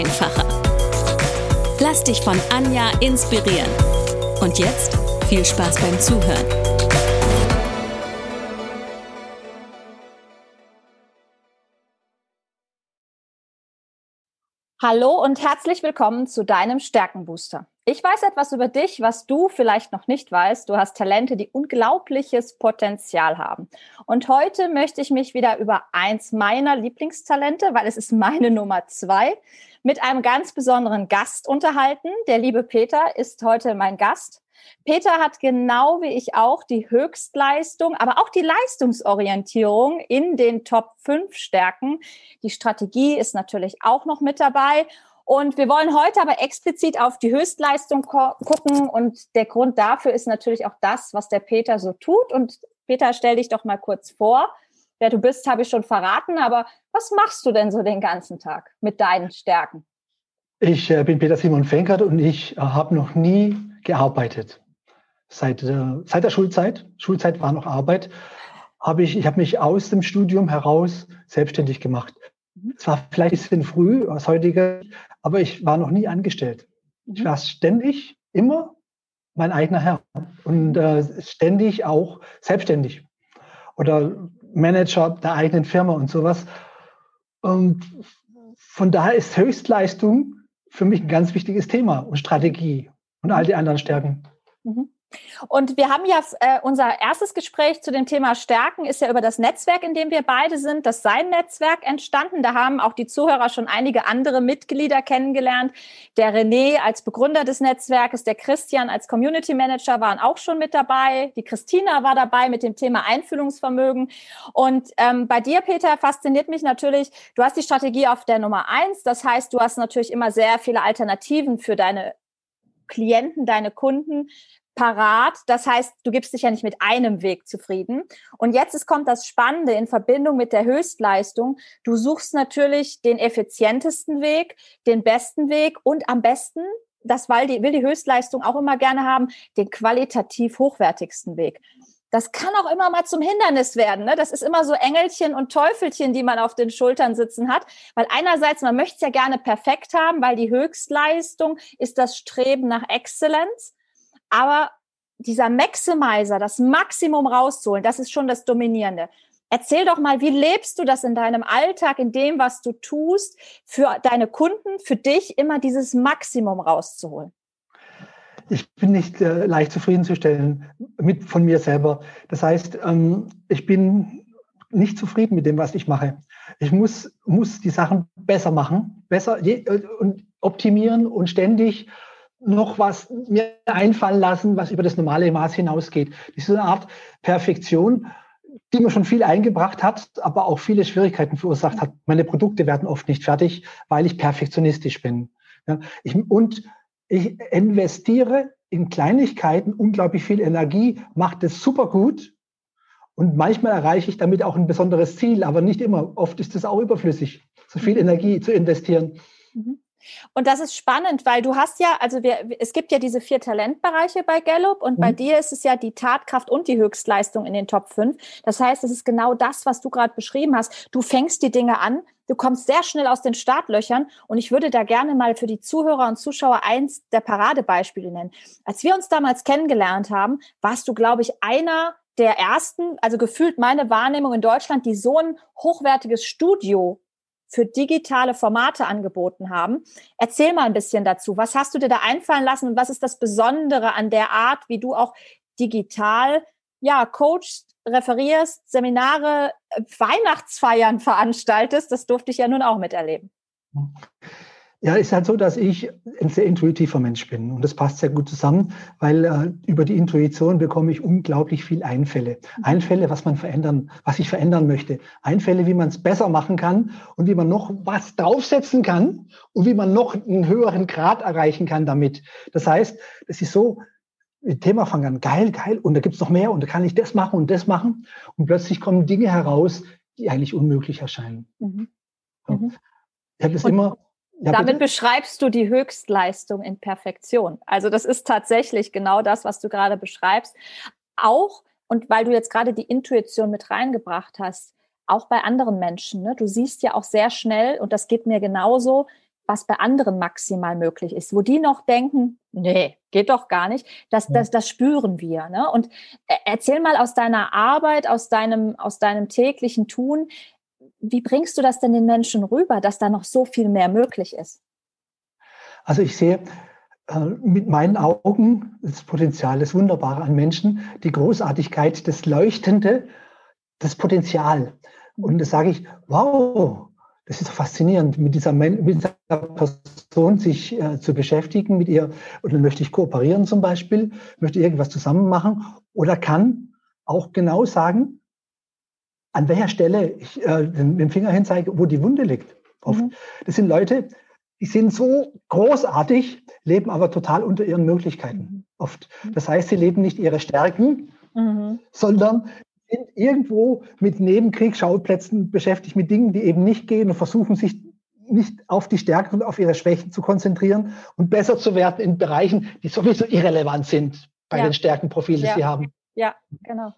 einfacher. Lass dich von Anja inspirieren. Und jetzt viel Spaß beim Zuhören. Hallo und herzlich willkommen zu deinem Stärkenbooster. Ich weiß etwas über dich, was du vielleicht noch nicht weißt. Du hast Talente, die unglaubliches Potenzial haben. Und heute möchte ich mich wieder über eins meiner Lieblingstalente, weil es ist meine Nummer zwei, mit einem ganz besonderen Gast unterhalten. Der liebe Peter ist heute mein Gast. Peter hat genau wie ich auch die Höchstleistung, aber auch die Leistungsorientierung in den Top 5 Stärken. Die Strategie ist natürlich auch noch mit dabei. Und wir wollen heute aber explizit auf die Höchstleistung gucken. Und der Grund dafür ist natürlich auch das, was der Peter so tut. Und Peter, stell dich doch mal kurz vor. Wer du bist, habe ich schon verraten. Aber was machst du denn so den ganzen Tag mit deinen Stärken? Ich äh, bin Peter Simon Fenkert und ich äh, habe noch nie gearbeitet. Seit, äh, seit der Schulzeit, Schulzeit war noch Arbeit, habe ich, ich habe mich aus dem Studium heraus selbstständig gemacht. Mhm. Es war vielleicht ein bisschen früh aus heutiger, aber ich war noch nie angestellt. Ich mhm. war ständig, immer mein eigener Herr und äh, ständig auch selbstständig oder Manager der eigenen Firma und sowas. Und von daher ist Höchstleistung für mich ein ganz wichtiges Thema und Strategie und all die anderen Stärken. Mhm. Und wir haben ja äh, unser erstes Gespräch zu dem Thema Stärken ist ja über das Netzwerk, in dem wir beide sind, das Sein-Netzwerk entstanden. Da haben auch die Zuhörer schon einige andere Mitglieder kennengelernt. Der René als Begründer des Netzwerkes, der Christian als Community Manager waren auch schon mit dabei. Die Christina war dabei mit dem Thema Einfühlungsvermögen. Und ähm, bei dir, Peter, fasziniert mich natürlich, du hast die Strategie auf der Nummer eins. Das heißt, du hast natürlich immer sehr viele Alternativen für deine Klienten, deine Kunden parat. Das heißt, du gibst dich ja nicht mit einem Weg zufrieden. Und jetzt ist, kommt das Spannende in Verbindung mit der Höchstleistung. Du suchst natürlich den effizientesten Weg, den besten Weg und am besten, das weil die, will die Höchstleistung auch immer gerne haben, den qualitativ hochwertigsten Weg. Das kann auch immer mal zum Hindernis werden. Ne? Das ist immer so Engelchen und Teufelchen, die man auf den Schultern sitzen hat. Weil einerseits, man möchte es ja gerne perfekt haben, weil die Höchstleistung ist das Streben nach Exzellenz. Aber dieser Maximizer, das Maximum rauszuholen, das ist schon das Dominierende. Erzähl doch mal, wie lebst du das in deinem Alltag, in dem, was du tust, für deine Kunden, für dich immer dieses Maximum rauszuholen? Ich bin nicht äh, leicht zufriedenzustellen mit von mir selber. Das heißt, ähm, ich bin nicht zufrieden mit dem, was ich mache. Ich muss, muss die Sachen besser machen, besser je, äh, und optimieren und ständig noch was mir einfallen lassen, was über das normale Maß hinausgeht. Das ist eine Art Perfektion, die mir schon viel eingebracht hat, aber auch viele Schwierigkeiten verursacht hat. Meine Produkte werden oft nicht fertig, weil ich perfektionistisch bin. Ja, ich, und ich investiere in Kleinigkeiten unglaublich viel Energie, mache das super gut und manchmal erreiche ich damit auch ein besonderes Ziel, aber nicht immer. Oft ist es auch überflüssig, so viel mhm. Energie zu investieren. Mhm. Und das ist spannend, weil du hast ja, also wir, es gibt ja diese vier Talentbereiche bei Gallup und mhm. bei dir ist es ja die Tatkraft und die Höchstleistung in den Top 5. Das heißt, es ist genau das, was du gerade beschrieben hast. Du fängst die Dinge an, du kommst sehr schnell aus den Startlöchern und ich würde da gerne mal für die Zuhörer und Zuschauer eins der Paradebeispiele nennen. Als wir uns damals kennengelernt haben, warst du, glaube ich, einer der ersten, also gefühlt meine Wahrnehmung in Deutschland, die so ein hochwertiges Studio für digitale Formate angeboten haben. Erzähl mal ein bisschen dazu. Was hast du dir da einfallen lassen und was ist das Besondere an der Art, wie du auch digital, ja, coachst, referierst, Seminare, Weihnachtsfeiern veranstaltest? Das durfte ich ja nun auch miterleben. Ja, ist halt so, dass ich ein sehr intuitiver Mensch bin und das passt sehr gut zusammen, weil äh, über die Intuition bekomme ich unglaublich viel Einfälle. Einfälle, was man verändern, was ich verändern möchte. Einfälle, wie man es besser machen kann und wie man noch was draufsetzen kann und wie man noch einen höheren Grad erreichen kann damit. Das heißt, das ist so, Thema fangen an, geil, geil, und da gibt's noch mehr und da kann ich das machen und das machen und plötzlich kommen Dinge heraus, die eigentlich unmöglich erscheinen. Mhm. Mhm. Ich habe das immer ja, Damit beschreibst du die Höchstleistung in Perfektion. Also das ist tatsächlich genau das, was du gerade beschreibst. Auch, und weil du jetzt gerade die Intuition mit reingebracht hast, auch bei anderen Menschen. Ne? Du siehst ja auch sehr schnell, und das geht mir genauso, was bei anderen maximal möglich ist, wo die noch denken, nee, geht doch gar nicht, das, das, das spüren wir. Ne? Und äh, erzähl mal aus deiner Arbeit, aus deinem, aus deinem täglichen Tun, wie bringst du das denn den Menschen rüber, dass da noch so viel mehr möglich ist? Also ich sehe äh, mit meinen Augen das Potenzial, das Wunderbare an Menschen, die Großartigkeit, das Leuchtende, das Potenzial. Und das sage ich, wow, das ist faszinierend, mit dieser, mit dieser Person sich äh, zu beschäftigen, mit ihr, und dann möchte ich kooperieren zum Beispiel, möchte irgendwas zusammen machen oder kann auch genau sagen, an welcher Stelle ich äh, mit dem Finger hinzeige, wo die Wunde liegt. Oft. Mhm. Das sind Leute, die sind so großartig, leben aber total unter ihren Möglichkeiten. Mhm. Oft. Das heißt, sie leben nicht ihre Stärken, mhm. sondern sind irgendwo mit Nebenkriegsschauplätzen beschäftigt, mit Dingen, die eben nicht gehen und versuchen sich nicht auf die Stärken und auf ihre Schwächen zu konzentrieren und besser zu werden in Bereichen, die sowieso irrelevant sind bei ja. den Stärkenprofilen, die ja. sie haben. Ja, genau.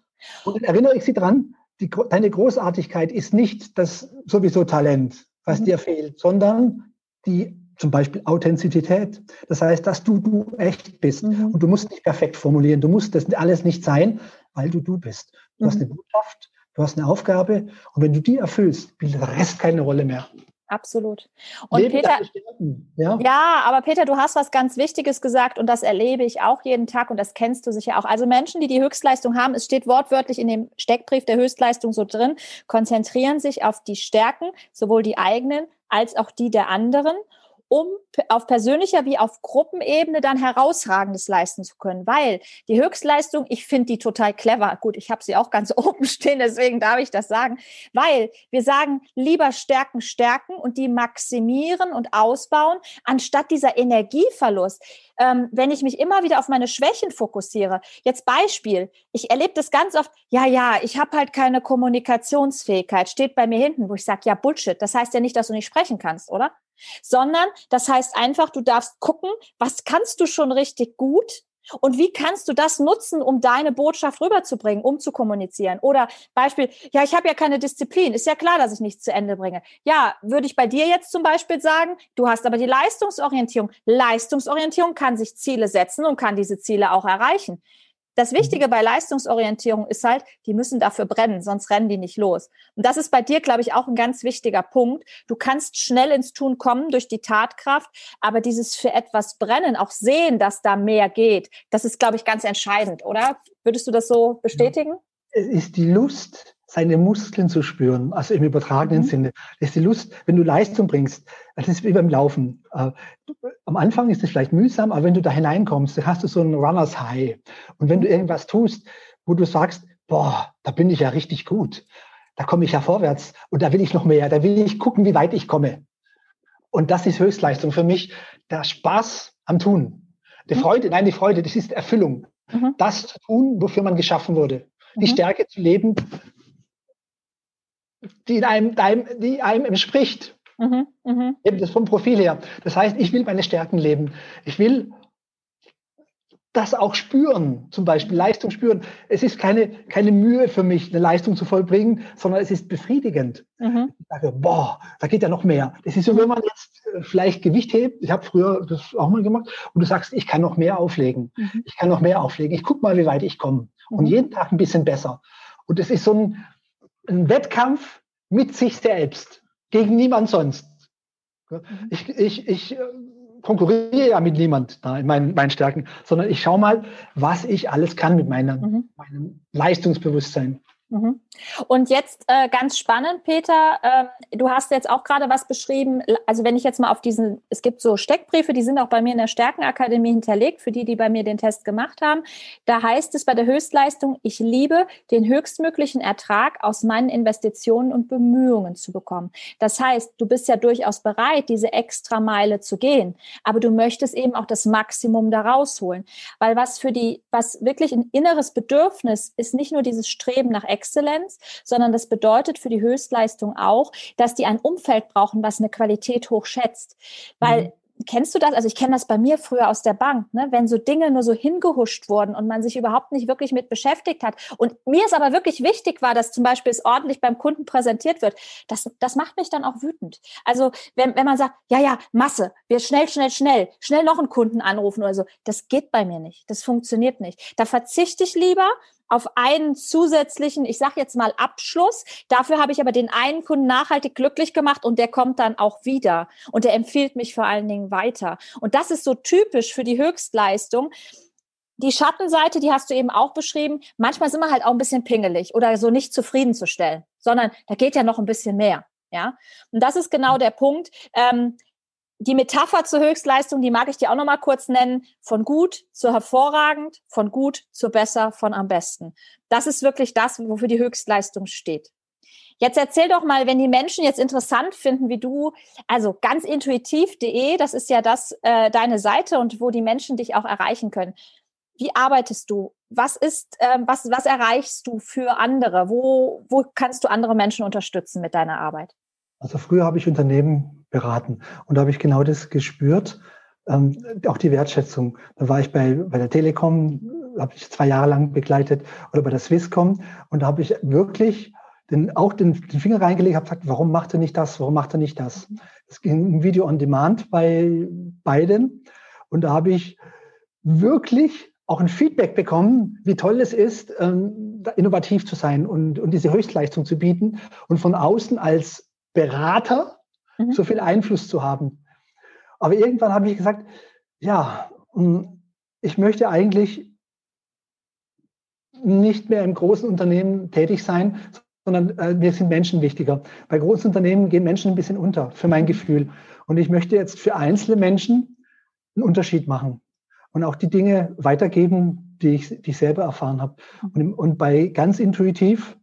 Und dann erinnere ich Sie dran, die, deine Großartigkeit ist nicht das sowieso Talent, was mhm. dir fehlt, sondern die zum Beispiel Authentizität. Das heißt, dass du du echt bist. Mhm. Und du musst nicht perfekt formulieren. Du musst das alles nicht sein, weil du du bist. Du mhm. hast eine Botschaft, du hast eine Aufgabe. Und wenn du die erfüllst, spielt der Rest keine Rolle mehr. Absolut. Und Leben Peter, ja? ja, aber Peter, du hast was ganz Wichtiges gesagt und das erlebe ich auch jeden Tag und das kennst du sicher auch. Also Menschen, die die Höchstleistung haben, es steht wortwörtlich in dem Steckbrief der Höchstleistung so drin, konzentrieren sich auf die Stärken, sowohl die eigenen als auch die der anderen um auf persönlicher wie auf Gruppenebene dann herausragendes leisten zu können. Weil die Höchstleistung, ich finde die total clever. Gut, ich habe sie auch ganz oben stehen, deswegen darf ich das sagen. Weil wir sagen, lieber stärken, stärken und die maximieren und ausbauen, anstatt dieser Energieverlust. Ähm, wenn ich mich immer wieder auf meine Schwächen fokussiere. Jetzt Beispiel, ich erlebe das ganz oft, ja, ja, ich habe halt keine Kommunikationsfähigkeit, steht bei mir hinten, wo ich sage, ja, Bullshit. Das heißt ja nicht, dass du nicht sprechen kannst, oder? Sondern das heißt einfach, du darfst gucken, was kannst du schon richtig gut und wie kannst du das nutzen, um deine Botschaft rüberzubringen, um zu kommunizieren? Oder Beispiel, ja, ich habe ja keine Disziplin. Ist ja klar, dass ich nichts zu Ende bringe. Ja, würde ich bei dir jetzt zum Beispiel sagen, du hast aber die Leistungsorientierung. Leistungsorientierung kann sich Ziele setzen und kann diese Ziele auch erreichen. Das mhm. Wichtige bei Leistungsorientierung ist halt, die müssen dafür brennen, sonst rennen die nicht los. Und das ist bei dir, glaube ich, auch ein ganz wichtiger Punkt. Du kannst schnell ins Tun kommen durch die Tatkraft, aber dieses für etwas brennen, auch sehen, dass da mehr geht, das ist, glaube ich, ganz entscheidend, oder? Würdest du das so bestätigen? Es ist die Lust, seine Muskeln zu spüren, also im übertragenen mhm. Sinne. Das ist die Lust, wenn du Leistung bringst, das ist wie beim Laufen. Am Anfang ist es vielleicht mühsam, aber wenn du da hineinkommst, dann hast du so ein Runners High. Und wenn du irgendwas tust, wo du sagst, boah, da bin ich ja richtig gut, da komme ich ja vorwärts und da will ich noch mehr, da will ich gucken, wie weit ich komme. Und das ist Höchstleistung für mich, der Spaß am Tun. Die mhm. Freude, nein, die Freude, das ist Erfüllung. Mhm. Das zu tun, wofür man geschaffen wurde. Die mhm. Stärke zu leben, die einem, die einem entspricht. Mhm, mh. Eben das vom Profil her. Das heißt, ich will meine Stärken leben. Ich will das auch spüren, zum Beispiel Leistung spüren. Es ist keine, keine Mühe für mich, eine Leistung zu vollbringen, sondern es ist befriedigend. Mhm. Ich sage, boah, da geht ja noch mehr. Das ist so, wenn man jetzt äh, vielleicht Gewicht hebt, ich habe früher das auch mal gemacht, und du sagst, ich kann noch mehr auflegen. Mhm. Ich kann noch mehr auflegen. Ich guck mal, wie weit ich komme. Mhm. Und jeden Tag ein bisschen besser. Und es ist so ein, ein Wettkampf mit sich selbst, gegen niemand sonst. Mhm. Ich, ich, ich äh, konkurriere ja mit niemand da in meinen, meinen Stärken, sondern ich schaue mal, was ich alles kann mit meiner, mhm. meinem Leistungsbewusstsein. Mhm. Und jetzt äh, ganz spannend, Peter, äh, du hast jetzt auch gerade was beschrieben. Also wenn ich jetzt mal auf diesen, es gibt so Steckbriefe, die sind auch bei mir in der Stärkenakademie hinterlegt, für die, die bei mir den Test gemacht haben. Da heißt es bei der Höchstleistung, ich liebe den höchstmöglichen Ertrag aus meinen Investitionen und Bemühungen zu bekommen. Das heißt, du bist ja durchaus bereit, diese extra Meile zu gehen, aber du möchtest eben auch das Maximum da rausholen. Weil was für die, was wirklich ein inneres Bedürfnis ist, nicht nur dieses Streben nach Exzellenz, sondern das bedeutet für die Höchstleistung auch, dass die ein Umfeld brauchen, was eine Qualität hochschätzt. Weil mhm kennst du das? Also ich kenne das bei mir früher aus der Bank, ne? wenn so Dinge nur so hingehuscht wurden und man sich überhaupt nicht wirklich mit beschäftigt hat. Und mir ist aber wirklich wichtig war, dass zum Beispiel es ordentlich beim Kunden präsentiert wird. Das, das macht mich dann auch wütend. Also wenn, wenn man sagt, ja, ja, Masse, wir schnell, schnell, schnell, schnell noch einen Kunden anrufen oder so, das geht bei mir nicht. Das funktioniert nicht. Da verzichte ich lieber auf einen zusätzlichen, ich sage jetzt mal Abschluss. Dafür habe ich aber den einen Kunden nachhaltig glücklich gemacht und der kommt dann auch wieder und der empfiehlt mich vor allen Dingen weiter. Und das ist so typisch für die Höchstleistung. Die Schattenseite, die hast du eben auch beschrieben. Manchmal sind wir halt auch ein bisschen pingelig oder so nicht zufriedenzustellen, sondern da geht ja noch ein bisschen mehr. Ja, und das ist genau der Punkt. Ähm, die Metapher zur Höchstleistung, die mag ich dir auch noch mal kurz nennen. Von gut zu hervorragend, von gut zu besser, von am besten. Das ist wirklich das, wofür die Höchstleistung steht. Jetzt erzähl doch mal, wenn die Menschen jetzt interessant finden, wie du, also ganz intuitiv.de, das ist ja das äh, deine Seite und wo die Menschen dich auch erreichen können. Wie arbeitest du? Was ist, äh, was, was erreichst du für andere? Wo, wo kannst du andere Menschen unterstützen mit deiner Arbeit? Also früher habe ich Unternehmen beraten und da habe ich genau das gespürt, ähm, auch die Wertschätzung. Da war ich bei, bei der Telekom, habe ich zwei Jahre lang begleitet oder bei der Swisscom und da habe ich wirklich den, auch den, den Finger reingelegt, habe gesagt, warum macht er nicht das, warum macht er nicht das? Es ging ein Video on Demand bei beiden und da habe ich wirklich auch ein Feedback bekommen, wie toll es ist, ähm, innovativ zu sein und, und diese Höchstleistung zu bieten und von außen als Berater mhm. so viel Einfluss zu haben. Aber irgendwann habe ich gesagt, ja, hm, ich möchte eigentlich nicht mehr im großen Unternehmen tätig sein, sondern äh, mir sind Menschen wichtiger. Bei großen Unternehmen gehen Menschen ein bisschen unter, für mein Gefühl. Und ich möchte jetzt für einzelne Menschen einen Unterschied machen und auch die Dinge weitergeben, die ich, die ich selber erfahren habe. Und, und bei ganz intuitiv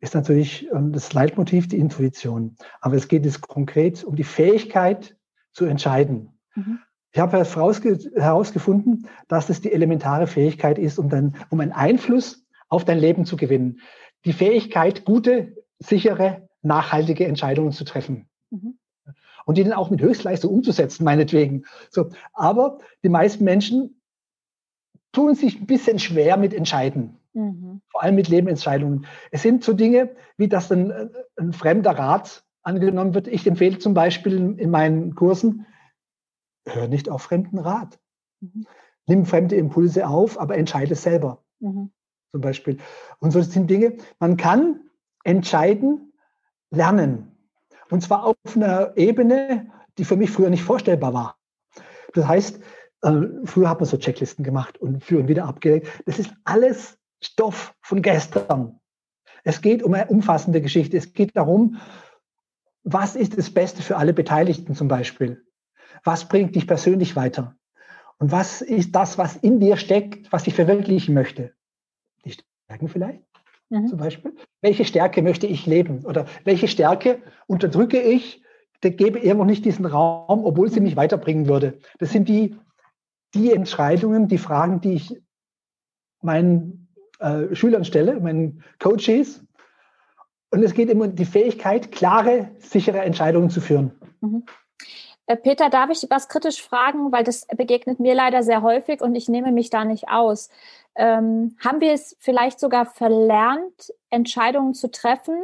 ist natürlich ähm, das Leitmotiv die Intuition. Aber es geht jetzt konkret um die Fähigkeit zu entscheiden. Mhm. Ich habe herausgefunden, dass es die elementare Fähigkeit ist, um, dann, um einen Einfluss auf dein Leben zu gewinnen. Die Fähigkeit, gute, sichere, nachhaltige Entscheidungen zu treffen. Mhm. Und die dann auch mit Höchstleistung umzusetzen, meinetwegen. So, aber die meisten Menschen tun sich ein bisschen schwer mit Entscheiden. Mhm. Vor allem mit Lebensentscheidungen. Es sind so Dinge, wie dass ein, ein fremder Rat angenommen wird. Ich empfehle zum Beispiel in, in meinen Kursen, hör nicht auf fremden Rat. Mhm. Nimm fremde Impulse auf, aber entscheide selber. Mhm. Zum Beispiel. Und so sind Dinge, man kann entscheiden, lernen. Und zwar auf einer Ebene, die für mich früher nicht vorstellbar war. Das heißt, äh, früher hat man so Checklisten gemacht und für und wieder abgelegt. Das ist alles Stoff von gestern. Es geht um eine umfassende Geschichte. Es geht darum, was ist das Beste für alle Beteiligten zum Beispiel? Was bringt dich persönlich weiter? Und was ist das, was in dir steckt, was ich verwirklichen möchte? Die Stärken vielleicht mhm. zum Beispiel. Welche Stärke möchte ich leben? Oder welche Stärke unterdrücke ich, der gebe ihr noch nicht diesen Raum, obwohl sie mich weiterbringen würde? Das sind die, die Entscheidungen, die Fragen, die ich meinen äh, Schülern stelle, meinen Coaches. Und es geht immer um die Fähigkeit, klare, sichere Entscheidungen zu führen. Mhm. Äh, Peter, darf ich was kritisch fragen, weil das begegnet mir leider sehr häufig und ich nehme mich da nicht aus. Ähm, haben wir es vielleicht sogar verlernt, Entscheidungen zu treffen?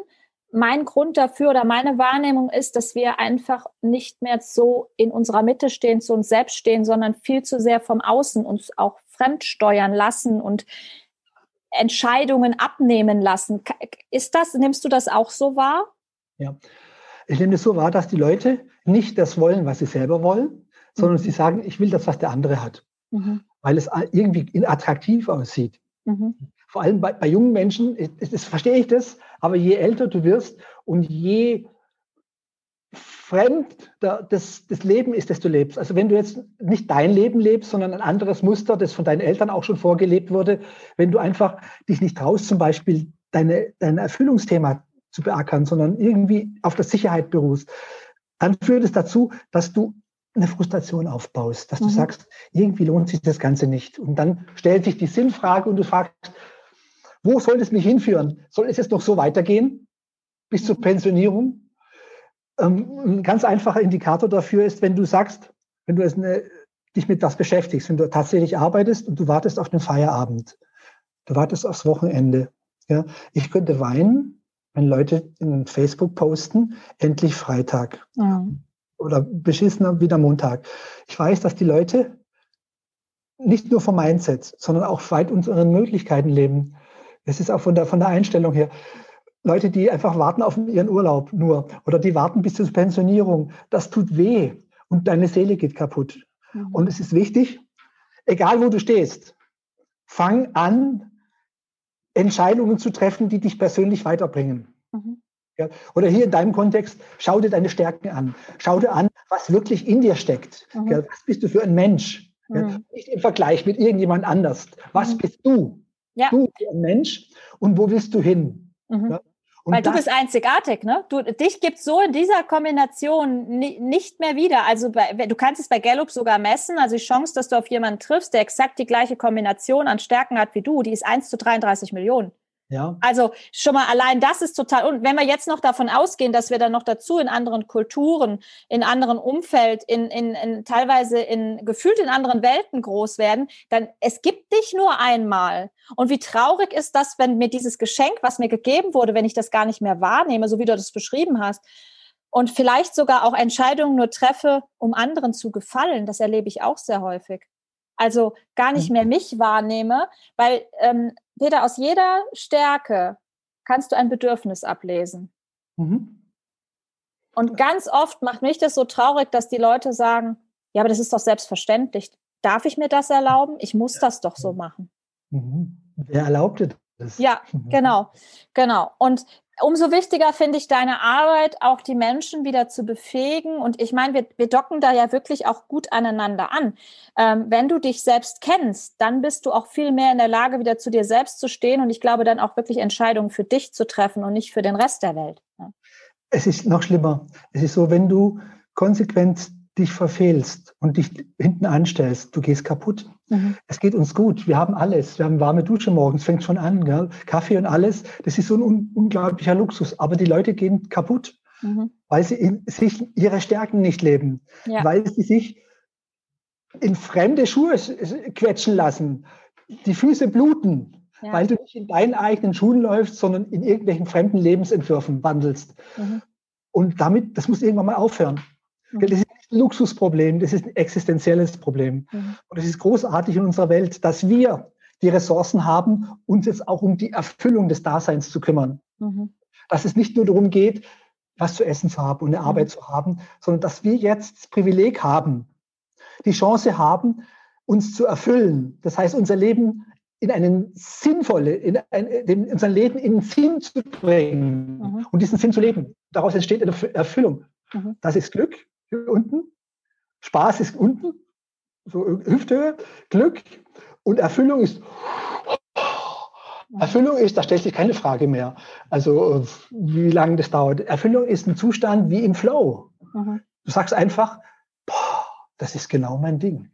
Mein Grund dafür oder meine Wahrnehmung ist, dass wir einfach nicht mehr so in unserer Mitte stehen, zu uns selbst stehen, sondern viel zu sehr vom Außen uns auch fremdsteuern lassen und Entscheidungen abnehmen lassen. Ist das, nimmst du das auch so wahr? Ja, ich nehme es so wahr, dass die Leute nicht das wollen, was sie selber wollen, sondern mhm. sie sagen, ich will das, was der andere hat, mhm. weil es irgendwie attraktiv aussieht. Mhm. vor allem bei, bei jungen Menschen, das, das verstehe ich das, aber je älter du wirst und je fremd das, das Leben ist, das du lebst. Also wenn du jetzt nicht dein Leben lebst, sondern ein anderes Muster, das von deinen Eltern auch schon vorgelebt wurde, wenn du einfach dich nicht traust, zum Beispiel deine, dein Erfüllungsthema zu beackern, sondern irgendwie auf der Sicherheit beruhst, dann führt es dazu, dass du eine Frustration aufbaust, dass du mhm. sagst, irgendwie lohnt sich das Ganze nicht. Und dann stellt sich die Sinnfrage und du fragst, wo soll es mich hinführen? Soll es jetzt noch so weitergehen bis zur mhm. Pensionierung? Ähm, ein ganz einfacher Indikator dafür ist, wenn du sagst, wenn du eine, dich mit das beschäftigst, wenn du tatsächlich arbeitest und du wartest auf den Feierabend, du wartest aufs Wochenende. Ja, ich könnte weinen, wenn Leute in Facebook posten, endlich Freitag. Mhm. Oder beschissener wieder Montag. Ich weiß, dass die Leute nicht nur vom Mindset, sondern auch weit unseren Möglichkeiten leben. Es ist auch von der, von der Einstellung her. Leute, die einfach warten auf ihren Urlaub nur oder die warten bis zur Pensionierung, das tut weh und deine Seele geht kaputt. Mhm. Und es ist wichtig, egal wo du stehst, fang an, Entscheidungen zu treffen, die dich persönlich weiterbringen. Mhm. Ja, oder hier in deinem Kontext, schau dir deine Stärken an. Schau dir an, was wirklich in dir steckt. Mhm. Ja, was bist du für ein Mensch? Ja, nicht im Vergleich mit irgendjemand anders. Was mhm. bist du? Du bist ein Mensch und wo willst du hin? Mhm. Und Weil du bist einzigartig, ne? Du, dich gibt's so in dieser Kombination nicht mehr wieder. Also bei, du kannst es bei Gallup sogar messen. Also die Chance, dass du auf jemanden triffst, der exakt die gleiche Kombination an Stärken hat wie du, die ist 1 zu 33 Millionen. Ja. Also schon mal allein das ist total. Und wenn wir jetzt noch davon ausgehen, dass wir dann noch dazu in anderen Kulturen, in anderen Umfeld, in, in, in teilweise in gefühlt in anderen Welten groß werden, dann es gibt dich nur einmal. Und wie traurig ist das, wenn mir dieses Geschenk, was mir gegeben wurde, wenn ich das gar nicht mehr wahrnehme, so wie du das beschrieben hast, und vielleicht sogar auch Entscheidungen nur treffe, um anderen zu gefallen. Das erlebe ich auch sehr häufig. Also gar nicht mhm. mehr mich wahrnehme, weil ähm, Peter, aus jeder Stärke kannst du ein Bedürfnis ablesen. Mhm. Und ganz oft macht mich das so traurig, dass die Leute sagen, ja, aber das ist doch selbstverständlich. Darf ich mir das erlauben? Ich muss das doch so machen. Mhm. Wer erlaubte das? Ja, mhm. genau, genau. Und umso wichtiger finde ich deine Arbeit, auch die Menschen wieder zu befähigen. Und ich meine, wir, wir docken da ja wirklich auch gut aneinander an. Ähm, wenn du dich selbst kennst, dann bist du auch viel mehr in der Lage, wieder zu dir selbst zu stehen. Und ich glaube, dann auch wirklich Entscheidungen für dich zu treffen und nicht für den Rest der Welt. Ja. Es ist noch schlimmer. Es ist so, wenn du konsequent dich verfehlst und dich hinten anstellst, du gehst kaputt. Mhm. Es geht uns gut. Wir haben alles. Wir haben warme Dusche morgens, fängt schon an. Gell? Kaffee und alles. Das ist so ein un unglaublicher Luxus. Aber die Leute gehen kaputt, mhm. weil sie in, sich ihre Stärken nicht leben, ja. weil sie sich in fremde Schuhe quetschen lassen, die Füße bluten, ja. weil du nicht in deinen eigenen Schuhen läufst, sondern in irgendwelchen fremden Lebensentwürfen wandelst. Mhm. Und damit, das muss irgendwann mal aufhören. Mhm. Das Luxusproblem, das ist ein existenzielles Problem. Mhm. Und es ist großartig in unserer Welt, dass wir die Ressourcen haben, uns jetzt auch um die Erfüllung des Daseins zu kümmern. Mhm. Dass es nicht nur darum geht, was zu essen zu haben und eine mhm. Arbeit zu haben, sondern dass wir jetzt das Privileg haben, die Chance haben, uns zu erfüllen. Das heißt, unser Leben in einen sinnvolle, in ein, unser Leben in einen Sinn zu bringen mhm. und diesen Sinn zu leben. Daraus entsteht eine Erfüllung. Mhm. Das ist Glück hier unten. Spaß ist unten, so Hüfthöhe. Glück und Erfüllung ist Erfüllung ist, da stellt sich keine Frage mehr. Also wie lange das dauert. Erfüllung ist ein Zustand wie im Flow. Mhm. Du sagst einfach, boah, das ist genau mein Ding.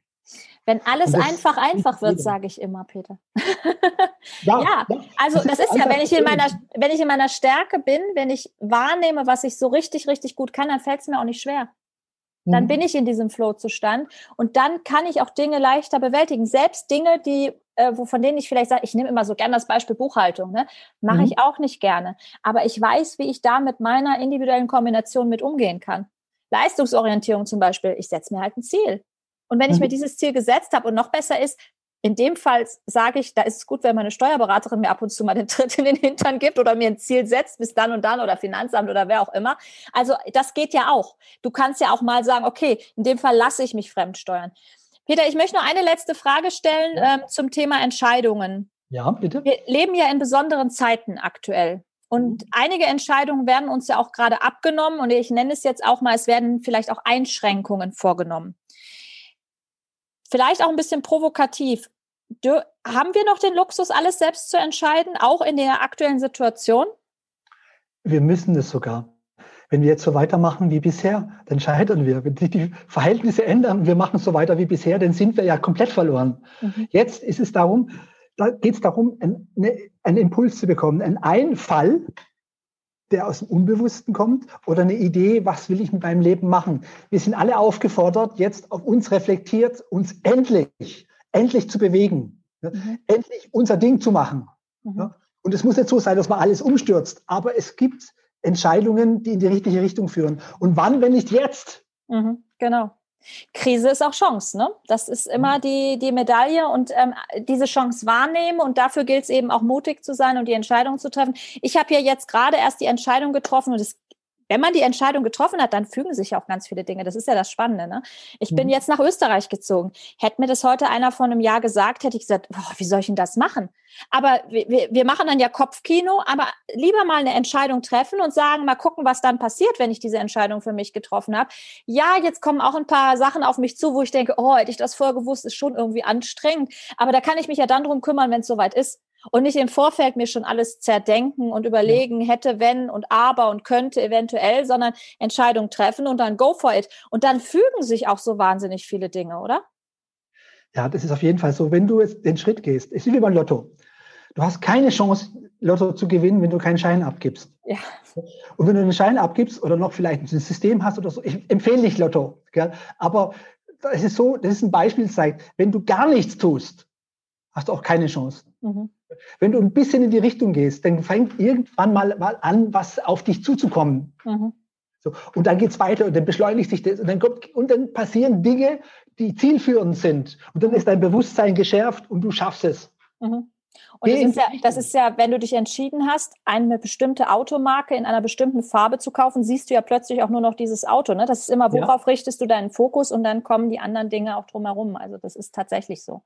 Wenn alles einfach einfach wird, sage ich immer, Peter. ja, ja, also das, das ist, ist ja, wenn ich in meiner, wenn ich in meiner Stärke bin, wenn ich wahrnehme, was ich so richtig, richtig gut kann, dann fällt es mir auch nicht schwer. Dann mhm. bin ich in diesem Flow-Zustand und dann kann ich auch Dinge leichter bewältigen. Selbst Dinge, die, äh, von denen ich vielleicht sage, ich nehme immer so gerne das Beispiel Buchhaltung, ne? mache mhm. ich auch nicht gerne. Aber ich weiß, wie ich da mit meiner individuellen Kombination mit umgehen kann. Leistungsorientierung zum Beispiel, ich setze mir halt ein Ziel. Und wenn mhm. ich mir dieses Ziel gesetzt habe und noch besser ist, in dem Fall sage ich, da ist es gut, wenn meine Steuerberaterin mir ab und zu mal den Tritt in den Hintern gibt oder mir ein Ziel setzt bis dann und dann oder Finanzamt oder wer auch immer. Also das geht ja auch. Du kannst ja auch mal sagen, okay, in dem Fall lasse ich mich fremdsteuern. Peter, ich möchte noch eine letzte Frage stellen ja. ähm, zum Thema Entscheidungen. Ja, bitte. Wir leben ja in besonderen Zeiten aktuell. Und mhm. einige Entscheidungen werden uns ja auch gerade abgenommen und ich nenne es jetzt auch mal, es werden vielleicht auch Einschränkungen vorgenommen. Vielleicht auch ein bisschen provokativ. haben wir noch den Luxus, alles selbst zu entscheiden, auch in der aktuellen Situation? Wir müssen es sogar. Wenn wir jetzt so weitermachen wie bisher, dann scheitern wir. Wenn sich die Verhältnisse ändern, wir machen so weiter wie bisher, dann sind wir ja komplett verloren. Mhm. Jetzt ist es darum, da geht es darum, einen, einen Impuls zu bekommen, einen Einfall, der aus dem Unbewussten kommt oder eine Idee, was will ich mit meinem Leben machen. Wir sind alle aufgefordert, jetzt auf uns reflektiert, uns endlich, endlich zu bewegen, mhm. endlich unser Ding zu machen. Mhm. Und es muss nicht so sein, dass man alles umstürzt, aber es gibt Entscheidungen, die in die richtige Richtung führen. Und wann, wenn nicht jetzt? Mhm, genau. Krise ist auch Chance, ne? Das ist immer mhm. die, die Medaille und ähm, diese Chance wahrnehmen und dafür gilt es eben auch mutig zu sein und die Entscheidung zu treffen. Ich habe ja jetzt gerade erst die Entscheidung getroffen und es wenn man die Entscheidung getroffen hat, dann fügen sich auch ganz viele Dinge. Das ist ja das Spannende. Ne? Ich bin mhm. jetzt nach Österreich gezogen. Hätte mir das heute einer vor einem Jahr gesagt, hätte ich gesagt, boah, wie soll ich denn das machen? Aber wir, wir machen dann ja Kopfkino, aber lieber mal eine Entscheidung treffen und sagen, mal gucken, was dann passiert, wenn ich diese Entscheidung für mich getroffen habe. Ja, jetzt kommen auch ein paar Sachen auf mich zu, wo ich denke, oh, hätte ich das vorher gewusst, ist schon irgendwie anstrengend. Aber da kann ich mich ja dann drum kümmern, wenn es soweit ist und nicht im Vorfeld mir schon alles zerdenken und überlegen, hätte, wenn und aber und könnte eventuell, sondern Entscheidung treffen und dann go for it. Und dann fügen sich auch so wahnsinnig viele Dinge, oder? Ja, das ist auf jeden Fall so. Wenn du jetzt den Schritt gehst, ist wie beim Lotto. Du hast keine Chance, Lotto zu gewinnen, wenn du keinen Schein abgibst. Ja. Und wenn du einen Schein abgibst oder noch vielleicht ein System hast oder so, ich empfehle nicht Lotto. Gell? Aber das ist so, das ist ein Beispiel, zeigt, wenn du gar nichts tust, hast du auch keine Chance. Mhm. Wenn du ein bisschen in die Richtung gehst, dann fängt irgendwann mal, mal an, was auf dich zuzukommen. Mhm. So, und dann geht's weiter und dann beschleunigt sich das und dann, kommt, und dann passieren Dinge, die zielführend sind. Und dann ist dein Bewusstsein geschärft und du schaffst es. Mhm. Und das ist, ja, das ist ja, wenn du dich entschieden hast, eine bestimmte Automarke in einer bestimmten Farbe zu kaufen, siehst du ja plötzlich auch nur noch dieses Auto. Ne? Das ist immer, worauf ja. richtest du deinen Fokus und dann kommen die anderen Dinge auch drumherum. Also das ist tatsächlich so.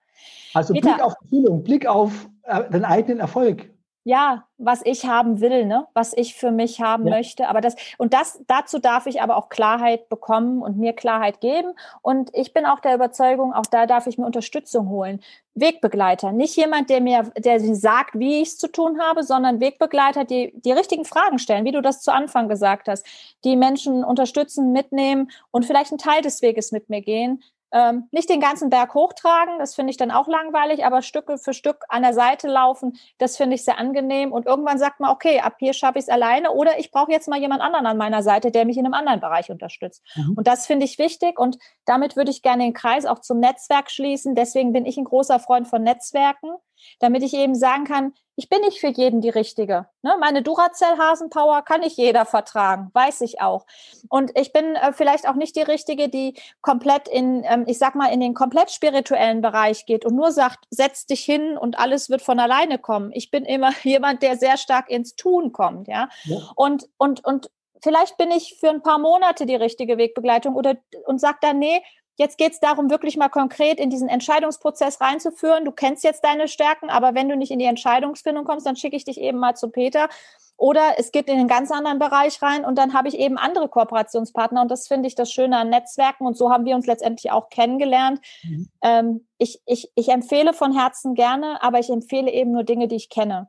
Also Peter, Blick auf Erfüllung, Blick auf äh, den eigenen Erfolg ja, was ich haben will, ne, was ich für mich haben ja. möchte. Aber das, und das, dazu darf ich aber auch Klarheit bekommen und mir Klarheit geben. Und ich bin auch der Überzeugung, auch da darf ich mir Unterstützung holen. Wegbegleiter, nicht jemand, der mir, der sagt, wie ich es zu tun habe, sondern Wegbegleiter, die die richtigen Fragen stellen, wie du das zu Anfang gesagt hast, die Menschen unterstützen, mitnehmen und vielleicht einen Teil des Weges mit mir gehen, ähm, nicht den ganzen Berg hochtragen, das finde ich dann auch langweilig, aber Stück für Stück an der Seite laufen, das finde ich sehr angenehm. Und irgendwann sagt man, okay, ab hier schaffe ich es alleine oder ich brauche jetzt mal jemand anderen an meiner Seite, der mich in einem anderen Bereich unterstützt. Mhm. Und das finde ich wichtig und damit würde ich gerne den Kreis auch zum Netzwerk schließen. Deswegen bin ich ein großer Freund von Netzwerken damit ich eben sagen kann, ich bin nicht für jeden die Richtige. Ne? Meine Duracell-Hasenpower kann nicht jeder vertragen, weiß ich auch. Und ich bin äh, vielleicht auch nicht die Richtige, die komplett in, ähm, ich sag mal, in den komplett spirituellen Bereich geht und nur sagt, setz dich hin und alles wird von alleine kommen. Ich bin immer jemand, der sehr stark ins Tun kommt, ja. ja. Und, und, und vielleicht bin ich für ein paar Monate die richtige Wegbegleitung oder und sag dann, nee, Jetzt geht es darum, wirklich mal konkret in diesen Entscheidungsprozess reinzuführen. Du kennst jetzt deine Stärken, aber wenn du nicht in die Entscheidungsfindung kommst, dann schicke ich dich eben mal zu Peter. Oder es geht in einen ganz anderen Bereich rein und dann habe ich eben andere Kooperationspartner. Und das finde ich das Schöne an Netzwerken. Und so haben wir uns letztendlich auch kennengelernt. Mhm. Ähm, ich, ich, ich empfehle von Herzen gerne, aber ich empfehle eben nur Dinge, die ich kenne.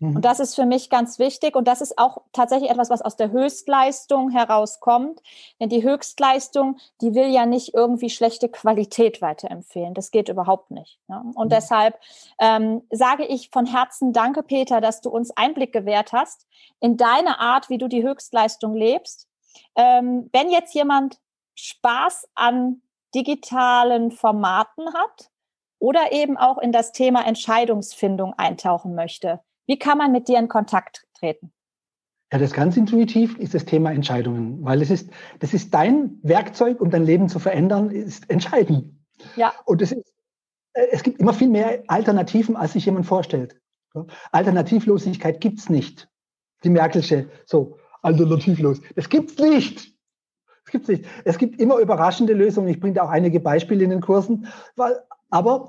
Mhm. Und das ist für mich ganz wichtig. Und das ist auch tatsächlich etwas, was aus der Höchstleistung herauskommt. Denn die Höchstleistung, die will ja nicht irgendwie schlechte Qualität weiterempfehlen. Das geht überhaupt nicht. Ne? Und mhm. deshalb ähm, sage ich von Herzen Danke, Peter, dass du uns Einblick gewährt hast in deine Art, wie du die Höchstleistung lebst. Ähm, wenn jetzt jemand Spaß an digitalen Formaten hat, oder eben auch in das Thema Entscheidungsfindung eintauchen möchte. Wie kann man mit dir in Kontakt treten? Ja, das ganz intuitiv ist das Thema Entscheidungen, weil es ist, das ist dein Werkzeug, um dein Leben zu verändern, ist entscheiden. Ja. Und es ist, äh, es gibt immer viel mehr Alternativen, als sich jemand vorstellt. Alternativlosigkeit gibt's nicht. Die Merkelsche, so, alternativlos. Das gibt's nicht. Das gibt's nicht. Es gibt immer überraschende Lösungen. Ich bringe da auch einige Beispiele in den Kursen, weil, aber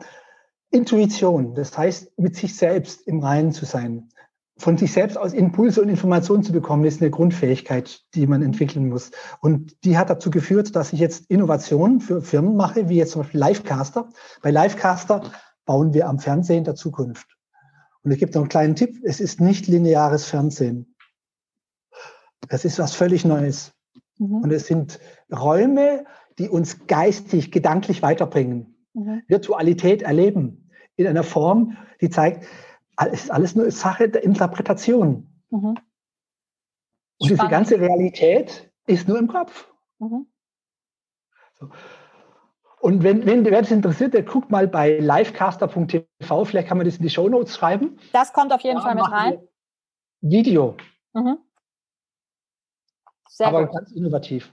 Intuition, das heißt, mit sich selbst im Reinen zu sein, von sich selbst aus Impulse und Informationen zu bekommen, ist eine Grundfähigkeit, die man entwickeln muss. Und die hat dazu geführt, dass ich jetzt Innovationen für Firmen mache, wie jetzt zum Beispiel Livecaster. Bei Livecaster bauen wir am Fernsehen der Zukunft. Und es gibt noch einen kleinen Tipp, es ist nicht lineares Fernsehen. Das ist was völlig Neues. Mhm. Und es sind Räume, die uns geistig, gedanklich weiterbringen. Mhm. Virtualität erleben in einer Form, die zeigt, es ist alles nur Sache der Interpretation. Mhm. Und diese ganze Realität ist nur im Kopf. Mhm. So. Und wenn, wenn wer das interessiert, der guckt mal bei livecaster.tv, vielleicht kann man das in die Show Notes schreiben. Das kommt auf jeden da Fall mit rein. Video. Mhm. Sehr Aber gut. ganz innovativ.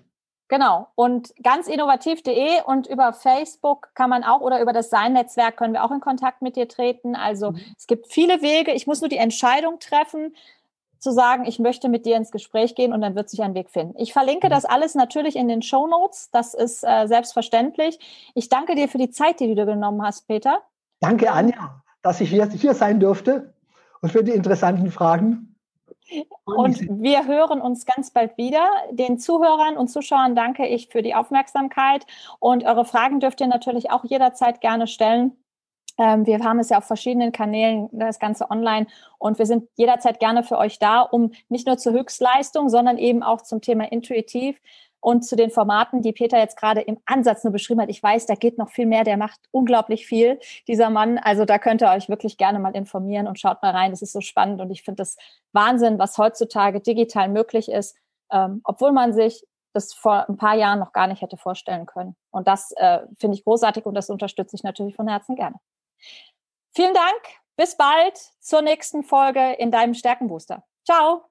Genau. Und ganz innovativ.de und über Facebook kann man auch oder über das Sein-Netzwerk können wir auch in Kontakt mit dir treten. Also mhm. es gibt viele Wege. Ich muss nur die Entscheidung treffen, zu sagen, ich möchte mit dir ins Gespräch gehen und dann wird sich ein Weg finden. Ich verlinke mhm. das alles natürlich in den Show Notes. Das ist äh, selbstverständlich. Ich danke dir für die Zeit, die du dir genommen hast, Peter. Danke, Anja, dass ich hier, hier sein durfte und für die interessanten Fragen. Und wir hören uns ganz bald wieder. Den Zuhörern und Zuschauern danke ich für die Aufmerksamkeit. Und eure Fragen dürft ihr natürlich auch jederzeit gerne stellen. Ähm, wir haben es ja auf verschiedenen Kanälen, das Ganze online. Und wir sind jederzeit gerne für euch da, um nicht nur zur Höchstleistung, sondern eben auch zum Thema intuitiv und zu den Formaten, die Peter jetzt gerade im Ansatz nur beschrieben hat. Ich weiß, da geht noch viel mehr. Der macht unglaublich viel, dieser Mann. Also da könnt ihr euch wirklich gerne mal informieren und schaut mal rein. Das ist so spannend und ich finde das Wahnsinn, was heutzutage digital möglich ist, ähm, obwohl man sich das vor ein paar Jahren noch gar nicht hätte vorstellen können. Und das äh, finde ich großartig und das unterstütze ich natürlich von Herzen gerne. Vielen Dank. Bis bald zur nächsten Folge in deinem Stärkenbooster. Ciao.